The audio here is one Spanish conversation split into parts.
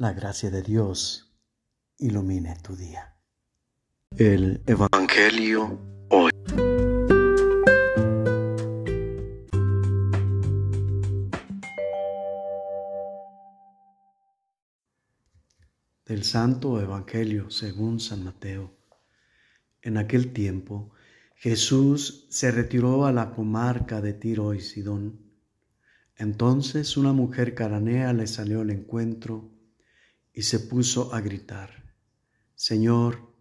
La gracia de Dios ilumine tu día. El Evangelio hoy. Del Santo Evangelio según San Mateo. En aquel tiempo Jesús se retiró a la comarca de Tiro y Sidón. Entonces una mujer cananea le salió al encuentro y se puso a gritar, Señor,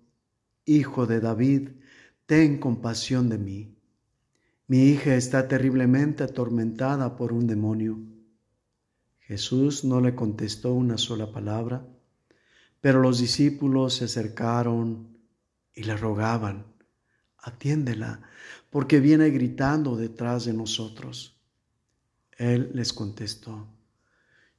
Hijo de David, ten compasión de mí. Mi hija está terriblemente atormentada por un demonio. Jesús no le contestó una sola palabra, pero los discípulos se acercaron y le rogaban, atiéndela, porque viene gritando detrás de nosotros. Él les contestó,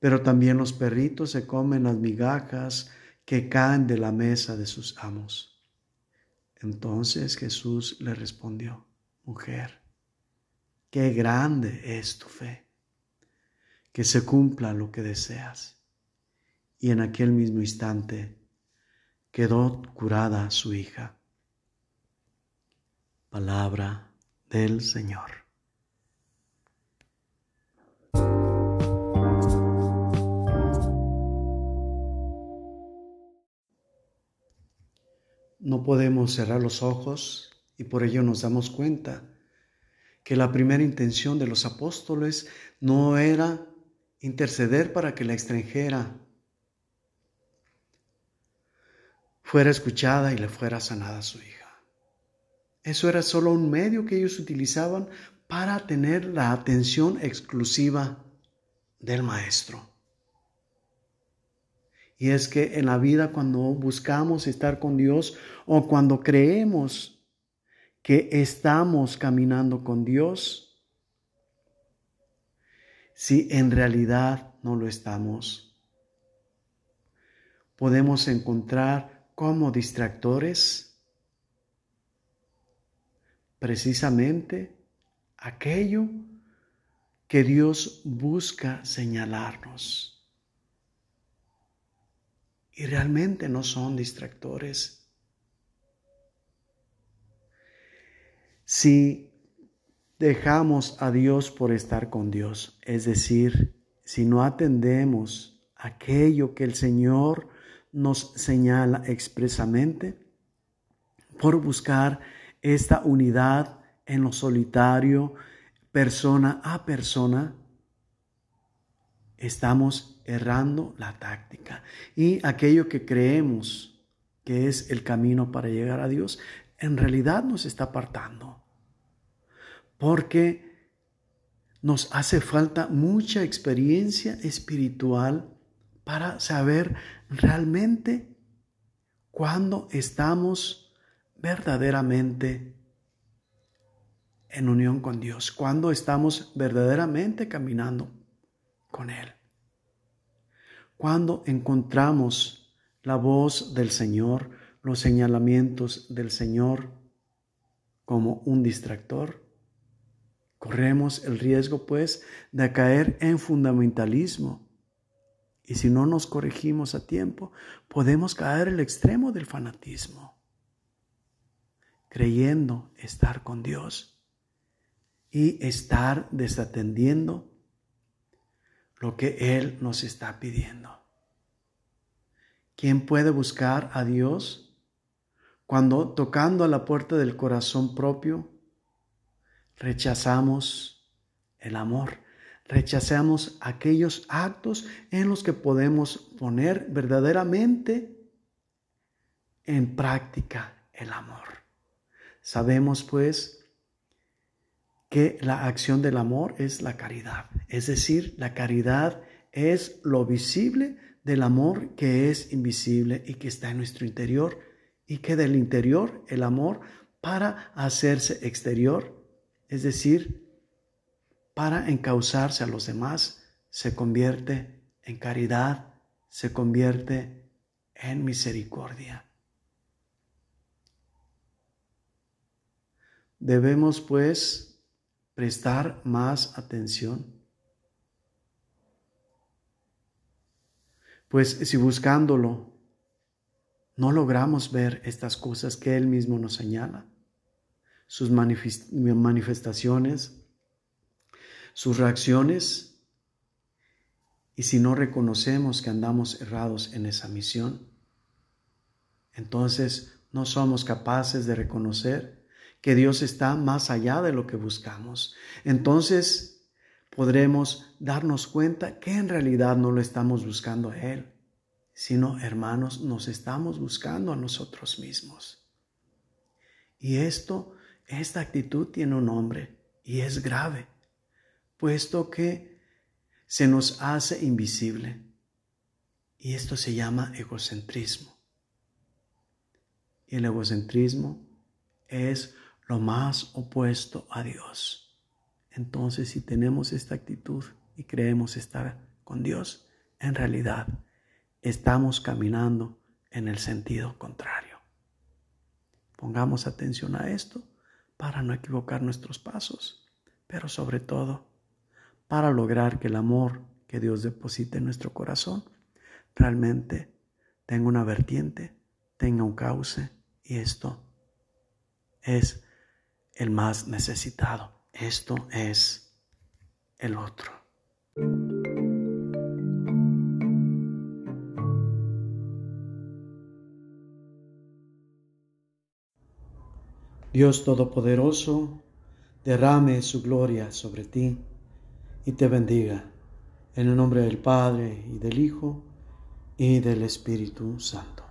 pero también los perritos se comen las migajas que caen de la mesa de sus amos. Entonces Jesús le respondió, mujer, qué grande es tu fe, que se cumpla lo que deseas. Y en aquel mismo instante quedó curada su hija. Palabra del Señor. No podemos cerrar los ojos y por ello nos damos cuenta que la primera intención de los apóstoles no era interceder para que la extranjera fuera escuchada y le fuera sanada a su hija. Eso era solo un medio que ellos utilizaban para tener la atención exclusiva del maestro. Y es que en la vida cuando buscamos estar con Dios o cuando creemos que estamos caminando con Dios, si en realidad no lo estamos, podemos encontrar como distractores precisamente aquello que Dios busca señalarnos y realmente no son distractores. Si dejamos a Dios por estar con Dios, es decir, si no atendemos aquello que el Señor nos señala expresamente, por buscar esta unidad en lo solitario, persona a persona, estamos errando la táctica. Y aquello que creemos que es el camino para llegar a Dios, en realidad nos está apartando. Porque nos hace falta mucha experiencia espiritual para saber realmente cuándo estamos verdaderamente en unión con Dios, cuándo estamos verdaderamente caminando con Él. Cuando encontramos la voz del Señor, los señalamientos del Señor como un distractor, corremos el riesgo pues de caer en fundamentalismo. Y si no nos corregimos a tiempo, podemos caer el extremo del fanatismo, creyendo estar con Dios y estar desatendiendo lo que Él nos está pidiendo. ¿Quién puede buscar a Dios cuando tocando a la puerta del corazón propio rechazamos el amor? Rechazamos aquellos actos en los que podemos poner verdaderamente en práctica el amor. Sabemos pues que la acción del amor es la caridad. Es decir, la caridad es lo visible del amor que es invisible y que está en nuestro interior y que del interior el amor para hacerse exterior, es decir, para encauzarse a los demás, se convierte en caridad, se convierte en misericordia. Debemos pues prestar más atención Pues si buscándolo no logramos ver estas cosas que Él mismo nos señala, sus manifestaciones, sus reacciones, y si no reconocemos que andamos errados en esa misión, entonces no somos capaces de reconocer que Dios está más allá de lo que buscamos. Entonces podremos darnos cuenta que en realidad no lo estamos buscando a Él, sino, hermanos, nos estamos buscando a nosotros mismos. Y esto, esta actitud tiene un nombre y es grave, puesto que se nos hace invisible. Y esto se llama egocentrismo. Y el egocentrismo es lo más opuesto a Dios. Entonces, si tenemos esta actitud y creemos estar con Dios, en realidad estamos caminando en el sentido contrario. Pongamos atención a esto para no equivocar nuestros pasos, pero sobre todo para lograr que el amor que Dios deposite en nuestro corazón realmente tenga una vertiente, tenga un cauce y esto es el más necesitado. Esto es el otro. Dios Todopoderoso, derrame su gloria sobre ti y te bendiga. En el nombre del Padre y del Hijo y del Espíritu Santo.